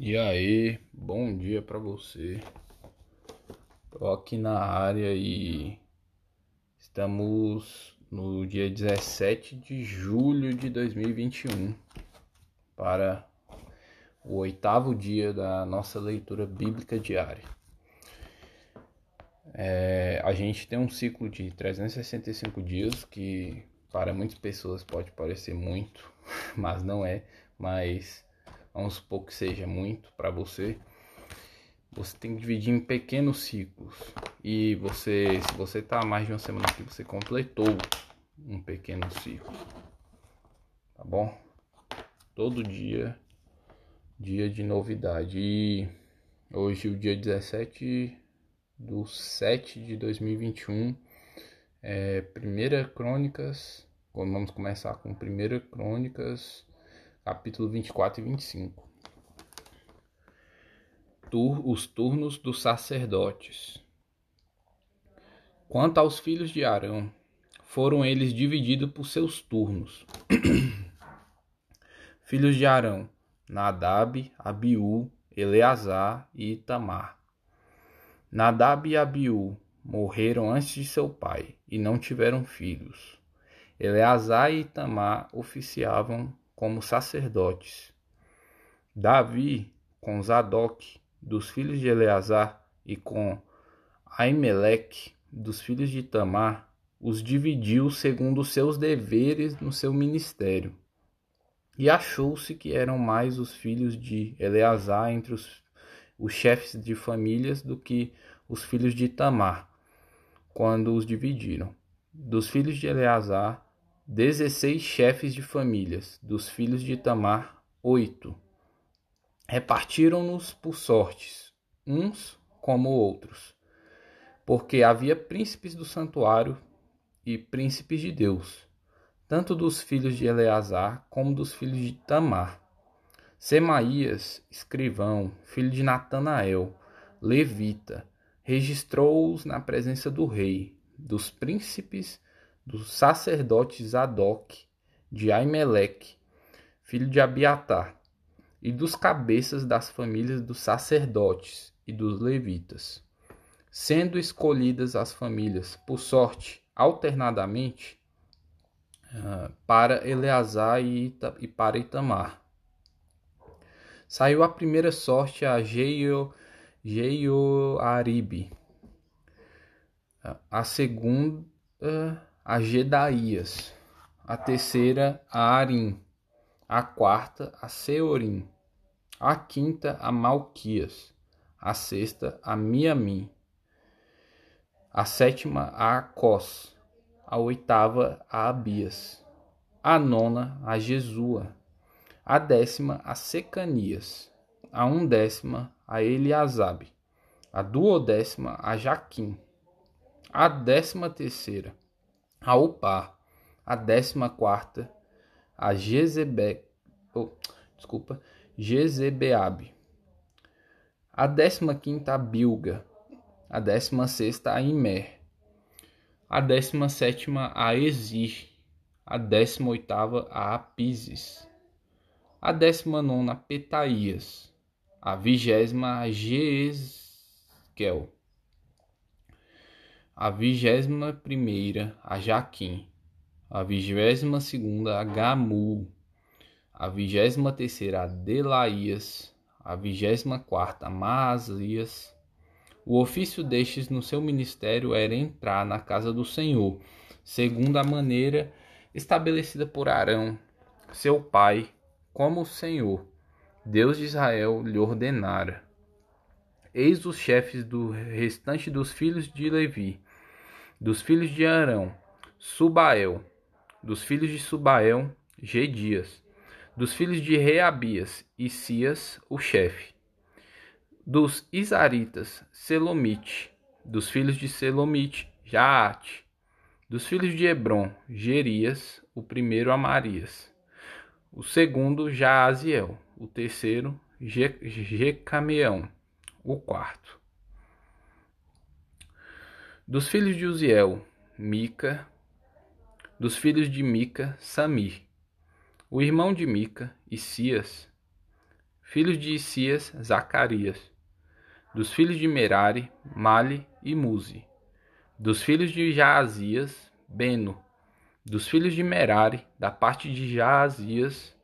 E aí, bom dia para você. Tô aqui na área e estamos no dia 17 de julho de 2021 para o oitavo dia da nossa leitura bíblica diária. É, a gente tem um ciclo de 365 dias que para muitas pessoas pode parecer muito, mas não é, mas vamos supor que seja muito para você, você tem que dividir em pequenos ciclos. E você, se você está mais de uma semana que você completou um pequeno ciclo, tá bom? Todo dia, dia de novidade. E hoje, o dia 17 do 7 de 2021, é Primeira Crônicas. Vamos começar com Primeira Crônicas capítulo 24 e 25. Tur os turnos dos sacerdotes. Quanto aos filhos de Arão, foram eles divididos por seus turnos. filhos de Arão: Nadab, Abiú, Eleazar e Itamar. Nadab e Abiú morreram antes de seu pai e não tiveram filhos. Eleazar e Itamar oficiavam como sacerdotes. Davi, com Zadok, dos filhos de Eleazar, e com Aimeleque, dos filhos de Tamar, os dividiu segundo seus deveres no seu ministério. E achou-se que eram mais os filhos de Eleazar entre os, os chefes de famílias do que os filhos de Tamar, quando os dividiram. Dos filhos de Eleazar, dezesseis chefes de famílias, dos filhos de Tamar, oito. Repartiram-nos por sortes, uns como outros, porque havia príncipes do santuário e príncipes de Deus, tanto dos filhos de Eleazar como dos filhos de Tamar. Semaías, escrivão, filho de Natanael, levita, registrou-os na presença do rei, dos príncipes do sacerdote Zadok, de Aimeleque, filho de Abiatar, e dos cabeças das famílias dos sacerdotes e dos levitas, sendo escolhidas as famílias por sorte alternadamente uh, para Eleazar e, para Itamar. Saiu a primeira sorte a Jeio, Jeioaribe, a segunda a Gedaías, a terceira a Arim, a quarta a Seorim, a quinta a Malquias, a sexta a Miamim, a sétima a Acós, a oitava a Abias, a nona a Jesua, a décima a Secanias, a undécima a Eliasabe, a duodécima a Jaquim, a décima terceira a Upar, a décima quarta, a Jezebe, oh, desculpa, Jezebeabe, a décima quinta a Bilga, a décima sexta a Imer, a décima sétima a Exir, a décima oitava a Apises, a décima nona a Petaías, a vigésima a Jezquel, a vigésima primeira a Jaquim, a vigésima segunda a Gamu, a vigésima terceira a Delaías, a vigésima quarta a Maasias. O ofício destes no seu ministério era entrar na casa do Senhor, segundo a maneira estabelecida por Arão, seu pai, como o Senhor, Deus de Israel, lhe ordenara. Eis os chefes do restante dos filhos de Levi, dos filhos de Arão, Subael. Dos filhos de Subael, Gedias. Dos filhos de Reabias, Isias, o chefe. Dos Isaritas, Selomite. Dos filhos de Selomite, Jaate. Dos filhos de Hebron, Gerias, o primeiro Amarias. O segundo, Jaaziel. O terceiro, Jecameão. O quarto. Dos filhos de Uziel, Mica. Dos filhos de Mica, Samir. O irmão de Mica, Isias, Filhos de Isias, Zacarias. Dos filhos de Merari, Mali e Muzi. Dos filhos de Jaazias, Beno. Dos filhos de Merari, da parte de Jaazias,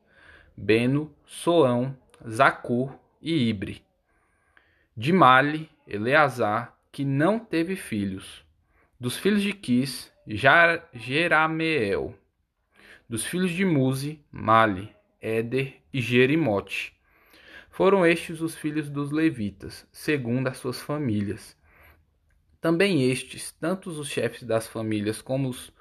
Beno, Soão, Zacur e Ibre. De Mali, Eleazar, que não teve filhos. Dos filhos de Quis, Jerameel. Dos filhos de Muzi, Mali, Éder e Jerimote. Foram estes os filhos dos levitas, segundo as suas famílias. Também estes, tanto os chefes das famílias como os,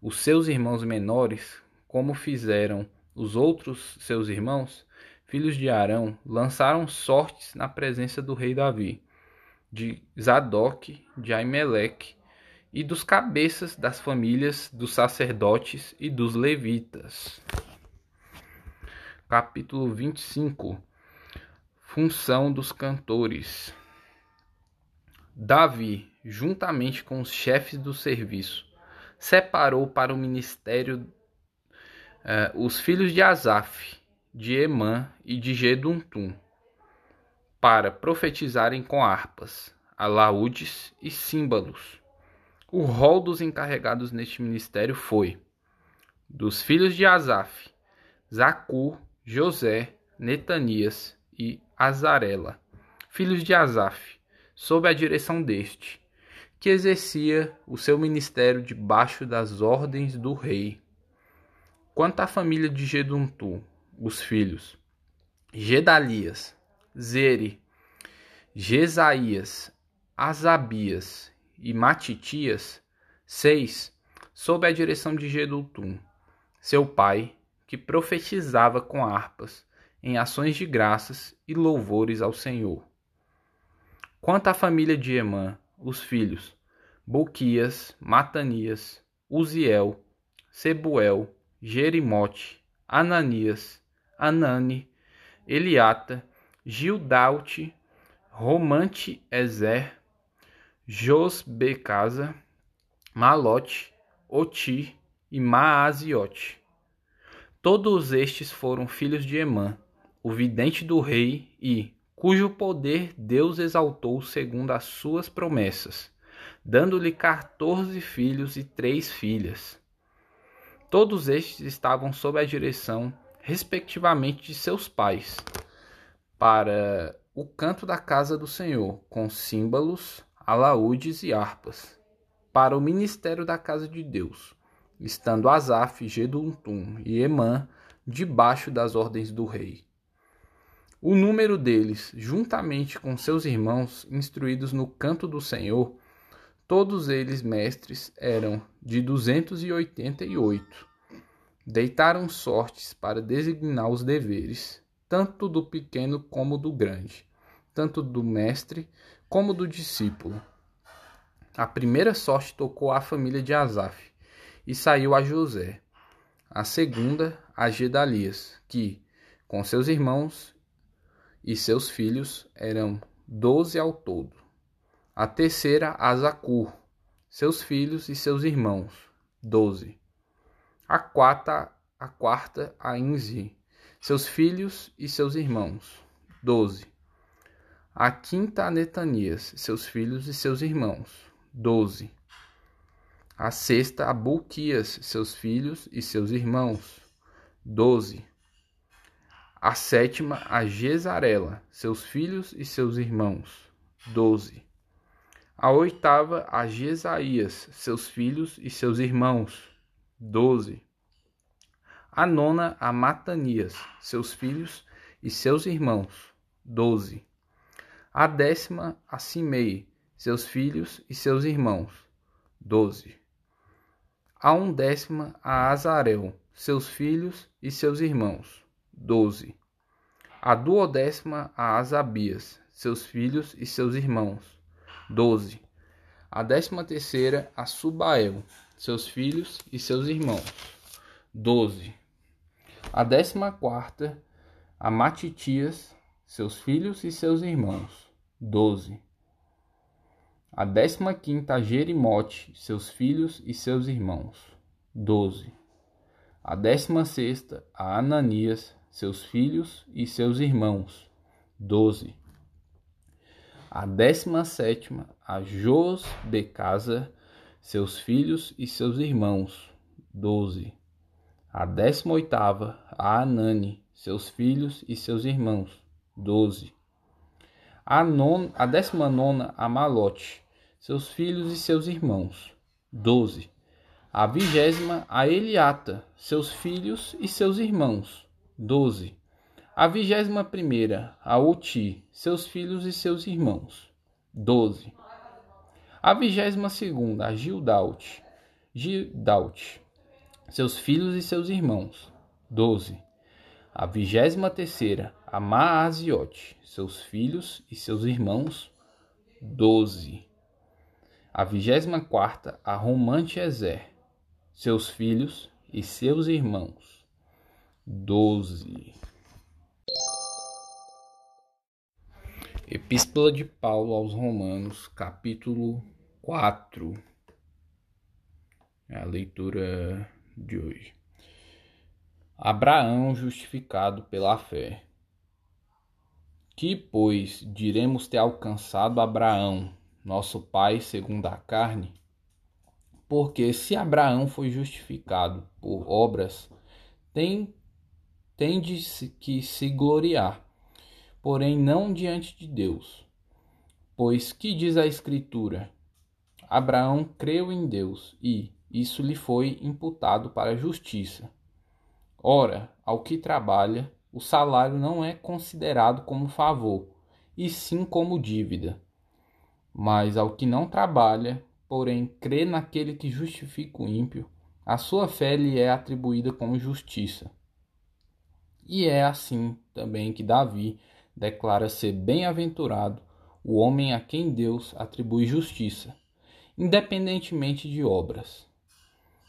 os seus irmãos menores, como fizeram os outros seus irmãos, filhos de Arão, lançaram sortes na presença do rei Davi, de Zadok, de Aimeleque e dos cabeças das famílias dos sacerdotes e dos levitas. Capítulo 25 Função dos cantores. Davi, juntamente com os chefes do serviço, separou para o ministério eh, os filhos de Asaf, de Emã e de Geduntum, para profetizarem com harpas, alaúdes e símbolos. O rol dos encarregados neste ministério foi: dos filhos de Asaf, Zacur, José, Netanias e Azarela, filhos de Asaf, sob a direção deste, que exercia o seu ministério debaixo das ordens do rei. Quanto à família de Geduntu, os filhos Gedalias, Zeri, Jesaías, Asabias e Matitias, seis, sob a direção de Gedultum, seu pai, que profetizava com harpas, em ações de graças e louvores ao Senhor. Quanto à família de Emã, os filhos Boquias, Matanias, Uziel, Sebuel, Jerimote, Ananias, Anani, Eliata, Gildaute, Romante Ezer, Josbecasa, Malote, Oti e Maaziote. Todos estes foram filhos de Emã, o vidente do rei e cujo poder Deus exaltou segundo as suas promessas, dando-lhe quatorze filhos e três filhas. Todos estes estavam sob a direção, respectivamente, de seus pais, para o canto da casa do Senhor, com símbolos, alaúdes e harpas, para o ministério da casa de Deus, estando Asaf, Geduntum e Emã debaixo das ordens do rei. O número deles, juntamente com seus irmãos instruídos no canto do Senhor, todos eles mestres, eram de duzentos e oitenta e oito. Deitaram sortes para designar os deveres, tanto do pequeno como do grande, tanto do mestre como do discípulo. A primeira sorte tocou à família de Asaf, e saiu a José. A segunda, a Gedalias, que, com seus irmãos e seus filhos eram doze ao todo. A terceira, a Zacur, seus filhos e seus irmãos, doze. A quarta, a quarta, a Inzi, seus filhos e seus irmãos, doze. A quinta, a Netanias, seus filhos e seus irmãos, doze. A sexta, a Bulquias, seus filhos e seus irmãos, doze a sétima, a Gesarela, seus filhos e seus irmãos, doze. A oitava, a Jesaías, seus filhos e seus irmãos, doze. A nona, a Matanias, seus filhos e seus irmãos, doze. A décima, a Simei, seus filhos e seus irmãos, doze. A undécima, a Azarel, seus filhos e seus irmãos, doze. A duodécima a Asabias, seus filhos e seus irmãos, doze. A décima terceira a Subael, seus filhos e seus irmãos, doze. A décima quarta a Matitias, seus filhos e seus irmãos, doze. A décima quinta a Jerimote, seus filhos e seus irmãos, doze. A décima sexta a Ananias, seus filhos e seus irmãos, doze. A décima sétima a Jos de Casa, seus filhos e seus irmãos, doze. A décima oitava a Anani, seus filhos e seus irmãos, doze. A, non, a décima nona a Malote, seus filhos e seus irmãos, doze. A vigésima a Eliata, seus filhos e seus irmãos, doze. A vigésima primeira a Oti, seus filhos e seus irmãos, doze. A vigésima segunda a Gildaut, Gildaut, seus filhos e seus irmãos, doze. A vigésima terceira a Maaziote, seus filhos e seus irmãos, doze. A vigésima quarta a Romante Ezer, seus filhos e seus irmãos. Doze. Epístola de Paulo aos Romanos, capítulo 4. É a leitura de hoje. Abraão justificado pela fé. Que, pois, diremos ter alcançado Abraão, nosso pai segundo a carne? Porque se Abraão foi justificado por obras, tem, tem de que se gloriar, porém não diante de Deus. Pois que diz a Escritura? Abraão creu em Deus e isso lhe foi imputado para a justiça. Ora, ao que trabalha, o salário não é considerado como favor, e sim como dívida. Mas ao que não trabalha, porém crê naquele que justifica o ímpio, a sua fé lhe é atribuída como justiça. E é assim também que Davi declara ser bem-aventurado o homem a quem Deus atribui justiça, independentemente de obras.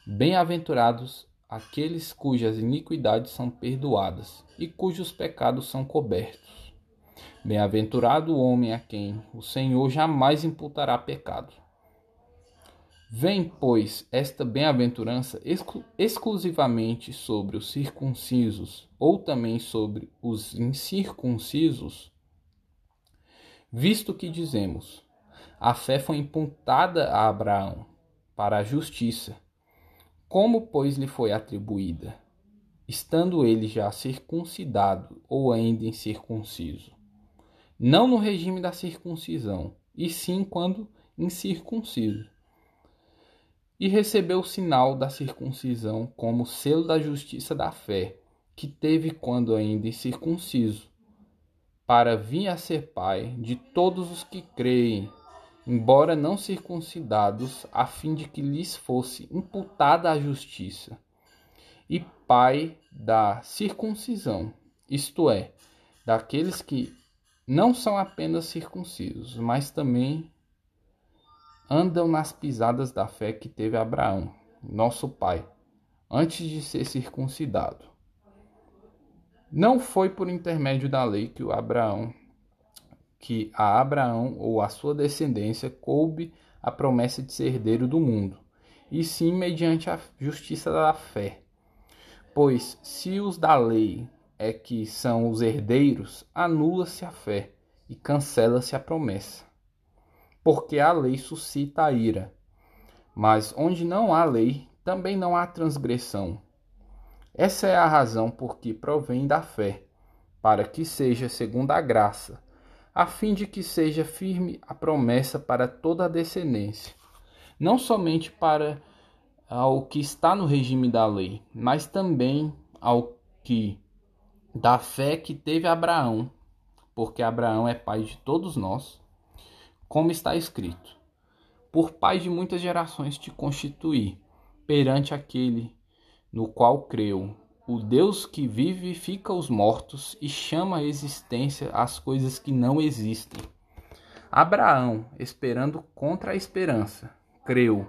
Bem-aventurados aqueles cujas iniquidades são perdoadas e cujos pecados são cobertos. Bem-aventurado o homem a quem o Senhor jamais imputará pecado. Vem, pois, esta bem-aventurança exclu exclusivamente sobre os circuncisos, ou também sobre os incircuncisos? Visto que dizemos, a fé foi imputada a Abraão para a justiça. Como, pois, lhe foi atribuída? Estando ele já circuncidado ou ainda incircunciso? Não no regime da circuncisão, e sim quando incircunciso e recebeu o sinal da circuncisão como selo da justiça da fé, que teve quando ainda incircunciso, para vir a ser pai de todos os que creem, embora não circuncidados, a fim de que lhes fosse imputada a justiça, e pai da circuncisão, isto é, daqueles que não são apenas circuncisos, mas também andam nas pisadas da fé que teve Abraão, nosso pai, antes de ser circuncidado. Não foi por intermédio da lei que o Abraão que a Abraão ou a sua descendência coube a promessa de ser herdeiro do mundo, e sim mediante a justiça da fé. Pois se os da lei é que são os herdeiros, anula-se a fé e cancela-se a promessa porque a lei suscita a ira. Mas onde não há lei, também não há transgressão. Essa é a razão por que provém da fé, para que seja segundo a graça, a fim de que seja firme a promessa para toda a descendência, não somente para ao que está no regime da lei, mas também ao que da fé que teve Abraão, porque Abraão é pai de todos nós como está escrito: Por pai de muitas gerações te constituí, perante aquele no qual creu, o Deus que vivifica os mortos e chama à existência as coisas que não existem. Abraão, esperando contra a esperança, creu,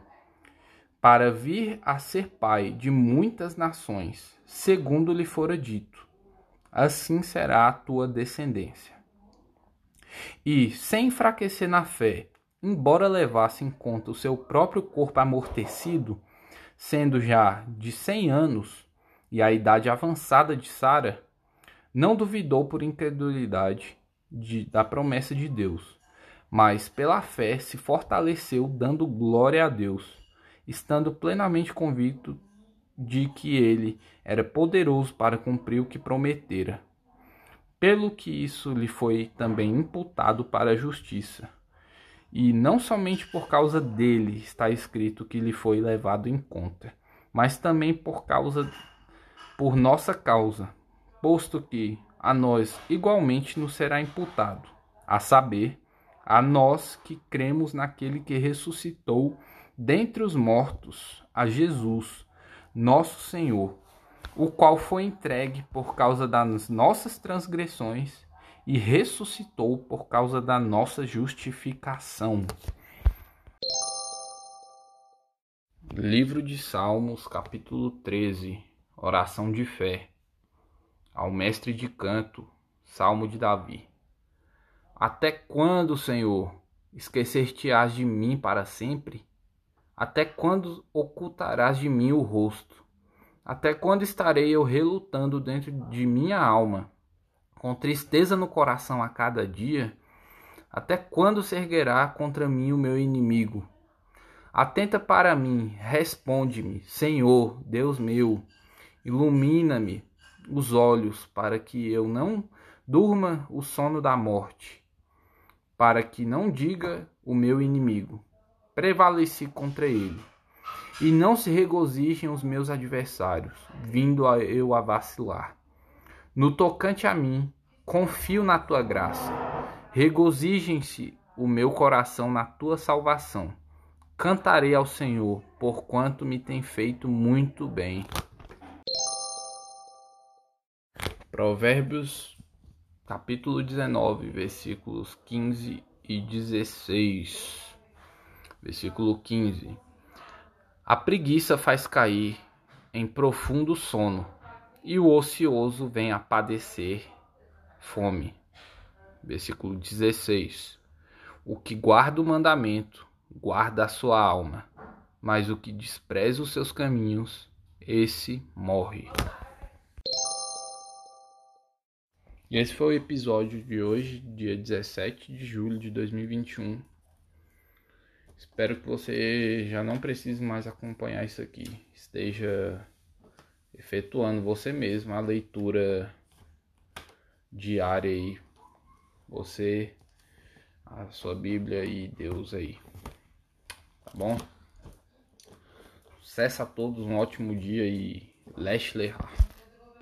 para vir a ser pai de muitas nações, segundo lhe fora dito: assim será a tua descendência. E, sem enfraquecer na fé, embora levasse em conta o seu próprio corpo amortecido, sendo já de cem anos e a idade avançada de Sara, não duvidou por incredulidade de, da promessa de Deus, mas pela fé se fortaleceu, dando glória a Deus, estando plenamente convicto de que ele era poderoso para cumprir o que prometera. Pelo que isso lhe foi também imputado para a justiça. E não somente por causa dele está escrito que lhe foi levado em conta, mas também por causa por nossa causa, posto que a nós igualmente nos será imputado, a saber, a nós que cremos naquele que ressuscitou dentre os mortos, a Jesus, nosso Senhor, o qual foi entregue por causa das nossas transgressões e ressuscitou por causa da nossa justificação. Livro de Salmos, capítulo 13 Oração de fé. Ao mestre de canto, Salmo de Davi. Até quando, Senhor, esquecer-te-ás de mim para sempre? Até quando ocultarás de mim o rosto? Até quando estarei eu relutando dentro de minha alma, com tristeza no coração a cada dia? Até quando se erguerá contra mim o meu inimigo? Atenta para mim, responde-me, Senhor, Deus meu, ilumina-me os olhos para que eu não durma o sono da morte, para que não diga o meu inimigo prevaleci contra ele. E não se regozijem os meus adversários, vindo a eu a vacilar. No tocante a mim, confio na tua graça. Regozijem-se o meu coração na tua salvação. Cantarei ao Senhor, porquanto me tem feito muito bem. Provérbios, capítulo 19, versículos 15 e 16. Versículo 15. A preguiça faz cair em profundo sono, e o ocioso vem a padecer fome. Versículo 16. O que guarda o mandamento, guarda a sua alma, mas o que despreza os seus caminhos, esse morre. E esse foi o episódio de hoje, dia 17 de julho de 2021. Espero que você já não precise mais acompanhar isso aqui. Esteja efetuando você mesmo a leitura diária aí. Você, a sua Bíblia e Deus aí. Tá bom? Sucesso a todos, um ótimo dia e Leslie Hart.